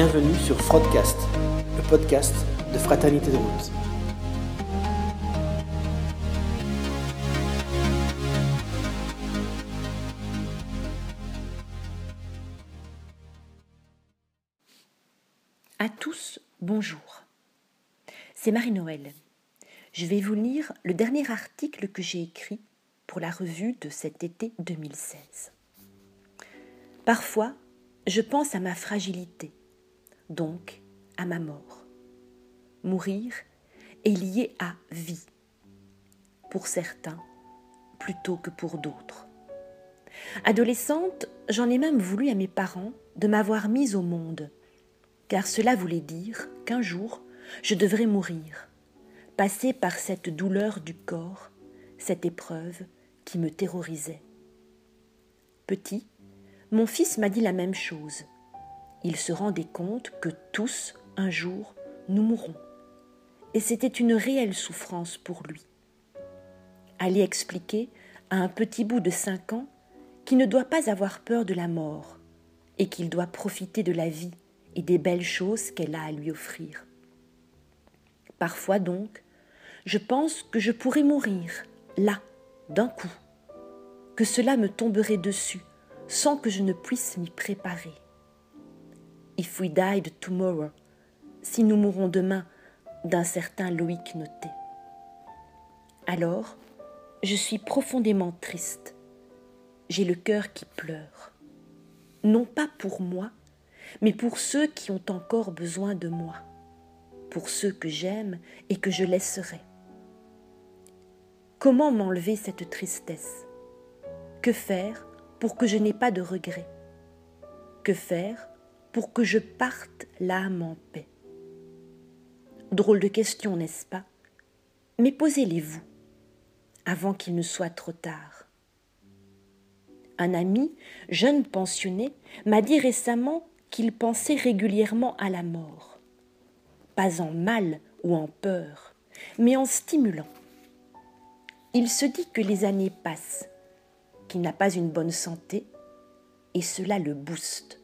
Bienvenue sur Frodcast, le podcast de Fraternité de Roots. À tous, bonjour. C'est Marie-Noël. Je vais vous lire le dernier article que j'ai écrit pour la revue de cet été 2016. Parfois, je pense à ma fragilité, donc à ma mort. Mourir est lié à vie, pour certains plutôt que pour d'autres. Adolescente, j'en ai même voulu à mes parents de m'avoir mise au monde, car cela voulait dire qu'un jour je devrais mourir, passer par cette douleur du corps, cette épreuve qui me terrorisait. Petit, mon fils m'a dit la même chose. Il se rendait compte que tous, un jour, nous mourrons. Et c'était une réelle souffrance pour lui. Aller expliquer à un petit bout de cinq ans qu'il ne doit pas avoir peur de la mort et qu'il doit profiter de la vie et des belles choses qu'elle a à lui offrir. Parfois donc, je pense que je pourrais mourir, là, d'un coup, que cela me tomberait dessus, sans que je ne puisse m'y préparer. If we died tomorrow, si nous mourons demain, d'un certain Loïc Noté. Alors, je suis profondément triste. J'ai le cœur qui pleure. Non pas pour moi, mais pour ceux qui ont encore besoin de moi, pour ceux que j'aime et que je laisserai. Comment m'enlever cette tristesse? Que faire pour que je n'ai pas de regrets? Que faire pour que je parte l'âme en paix Drôle de question, n'est-ce pas? Mais posez-les-vous avant qu'il ne soit trop tard. Un ami, jeune pensionné, m'a dit récemment qu'il pensait régulièrement à la mort. Pas en mal ou en peur, mais en stimulant. Il se dit que les années passent, qu'il n'a pas une bonne santé, et cela le booste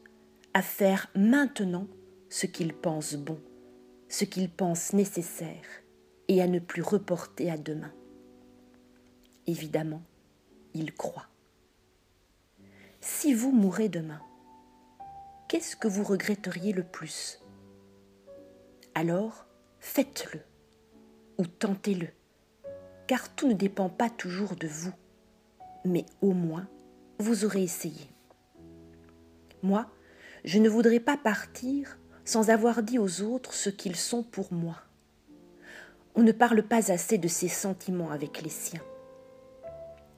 à faire maintenant ce qu'il pense bon, ce qu'il pense nécessaire, et à ne plus reporter à demain. Évidemment, il croit. Si vous mourrez demain, qu'est-ce que vous regretteriez le plus? Alors, faites-le ou tentez-le, car tout ne dépend pas toujours de vous, mais au moins, vous aurez essayé. Moi, je ne voudrais pas partir sans avoir dit aux autres ce qu'ils sont pour moi. On ne parle pas assez de ses sentiments avec les siens.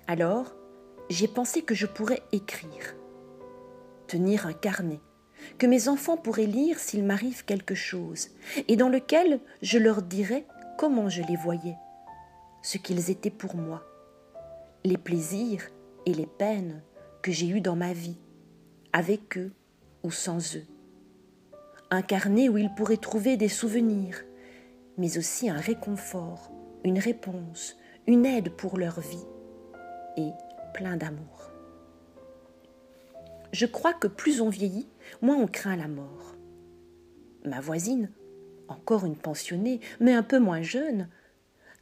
Alors, j'ai pensé que je pourrais écrire, tenir un carnet, que mes enfants pourraient lire s'il m'arrive quelque chose, et dans lequel je leur dirais comment je les voyais, ce qu'ils étaient pour moi, les plaisirs et les peines que j'ai eus dans ma vie, avec eux sans eux. Un carnet où ils pourraient trouver des souvenirs, mais aussi un réconfort, une réponse, une aide pour leur vie, et plein d'amour. Je crois que plus on vieillit, moins on craint la mort. Ma voisine, encore une pensionnée, mais un peu moins jeune,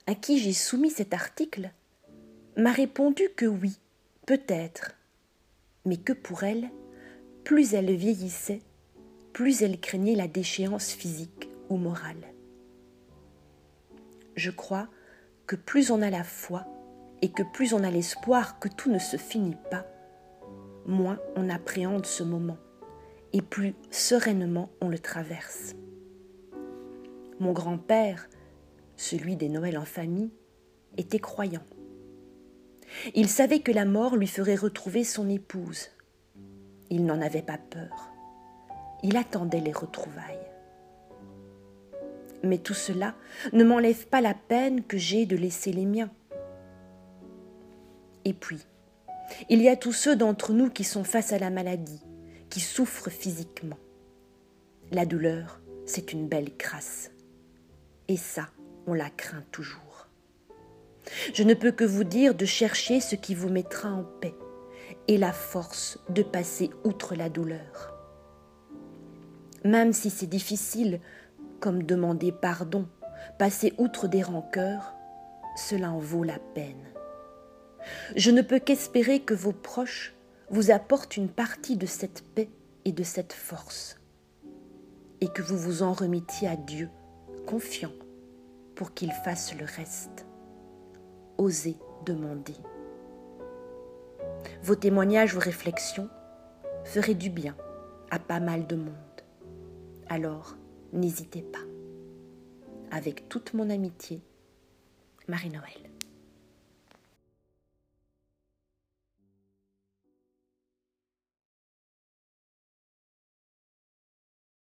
à qui j'ai soumis cet article, m'a répondu que oui, peut-être, mais que pour elle, plus elle vieillissait, plus elle craignait la déchéance physique ou morale. Je crois que plus on a la foi et que plus on a l'espoir que tout ne se finit pas, moins on appréhende ce moment et plus sereinement on le traverse. Mon grand-père, celui des Noëls en famille, était croyant. Il savait que la mort lui ferait retrouver son épouse. Il n'en avait pas peur. Il attendait les retrouvailles. Mais tout cela ne m'enlève pas la peine que j'ai de laisser les miens. Et puis, il y a tous ceux d'entre nous qui sont face à la maladie, qui souffrent physiquement. La douleur, c'est une belle crasse. Et ça, on la craint toujours. Je ne peux que vous dire de chercher ce qui vous mettra en paix et la force de passer outre la douleur. même si c'est difficile, comme demander pardon, passer outre des rancœurs, cela en vaut la peine. Je ne peux qu'espérer que vos proches vous apportent une partie de cette paix et de cette force, et que vous vous en remettiez à Dieu, confiant, pour qu'il fasse le reste. Osez demander. Vos témoignages, vos réflexions feraient du bien à pas mal de monde. Alors, n'hésitez pas. Avec toute mon amitié, Marie-Noël.